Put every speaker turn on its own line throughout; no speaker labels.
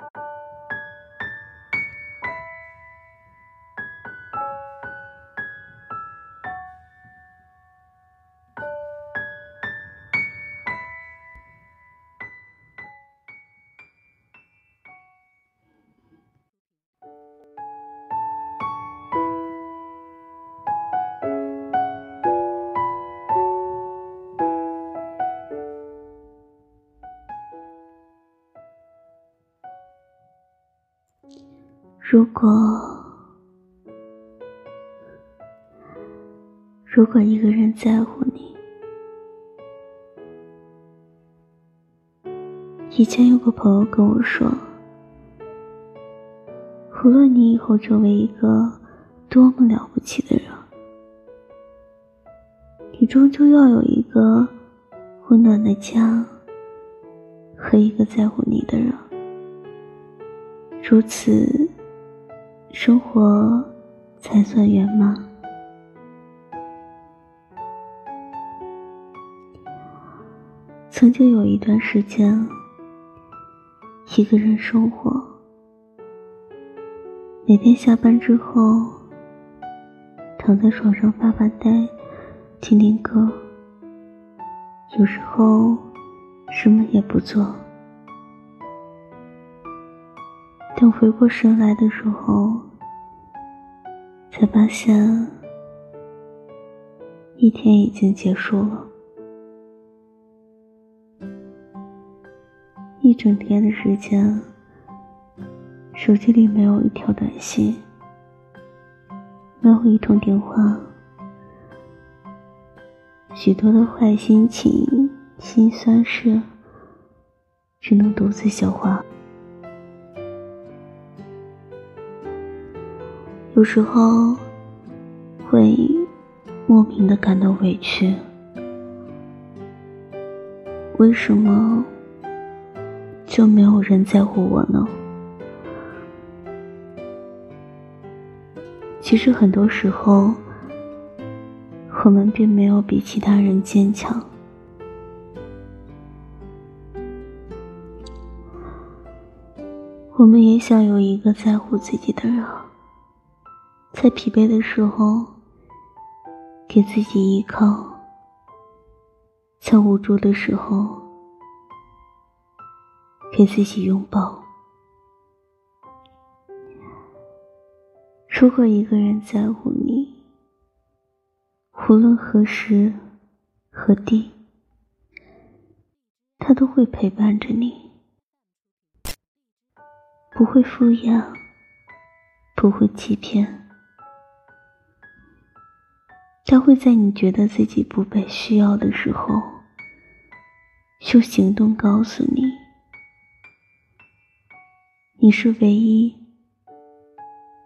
you 如果，如果一个人在乎你，以前有个朋友跟我说，无论你以后成为一个多么了不起的人，你终究要有一个温暖的家和一个在乎你的人，如此。生活才算圆满。曾经有一段时间，一个人生活，每天下班之后，躺在床上发发呆，听听歌，有时候什么也不做。等回过神来的时候，才发现一天已经结束了。一整天的时间，手机里没有一条短信，没有一通电话，许多的坏心情、心酸事，只能独自消化。有时候会莫名的感到委屈，为什么就没有人在乎我呢？其实很多时候，我们并没有比其他人坚强，我们也想有一个在乎自己的人。在疲惫的时候，给自己依靠；在无助的时候，给自己拥抱。如果一个人在乎你，无论何时何地，他都会陪伴着你，不会敷衍，不会欺骗。他会在你觉得自己不被需要的时候，用行动告诉你，你是唯一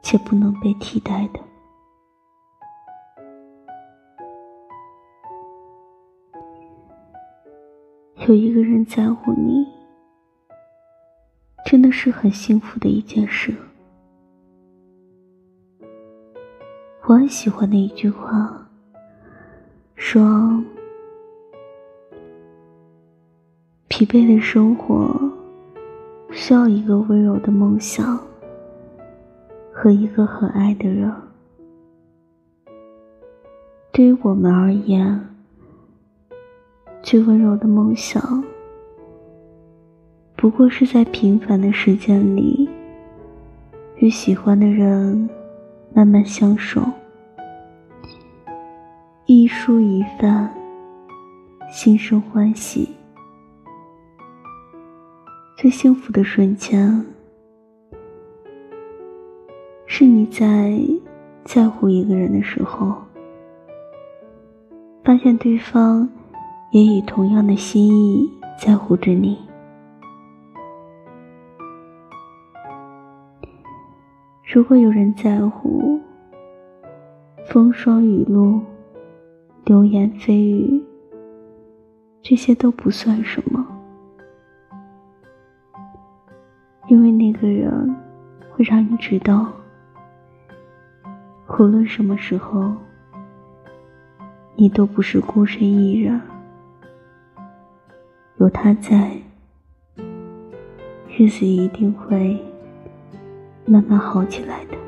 且不能被替代的。有一个人在乎你，真的是很幸福的一件事。我很喜欢的一句话。说，疲惫的生活需要一个温柔的梦想和一个很爱的人。对于我们而言，最温柔的梦想，不过是在平凡的时间里，与喜欢的人慢慢相守。一蔬一饭，心生欢喜。最幸福的瞬间，是你在在乎一个人的时候，发现对方也以同样的心意在乎着你。如果有人在乎，风霜雨露。流言蜚语，这些都不算什么，因为那个人会让你知道，无论什么时候，你都不是孤身一人，有他在，日子一定会慢慢好起来的。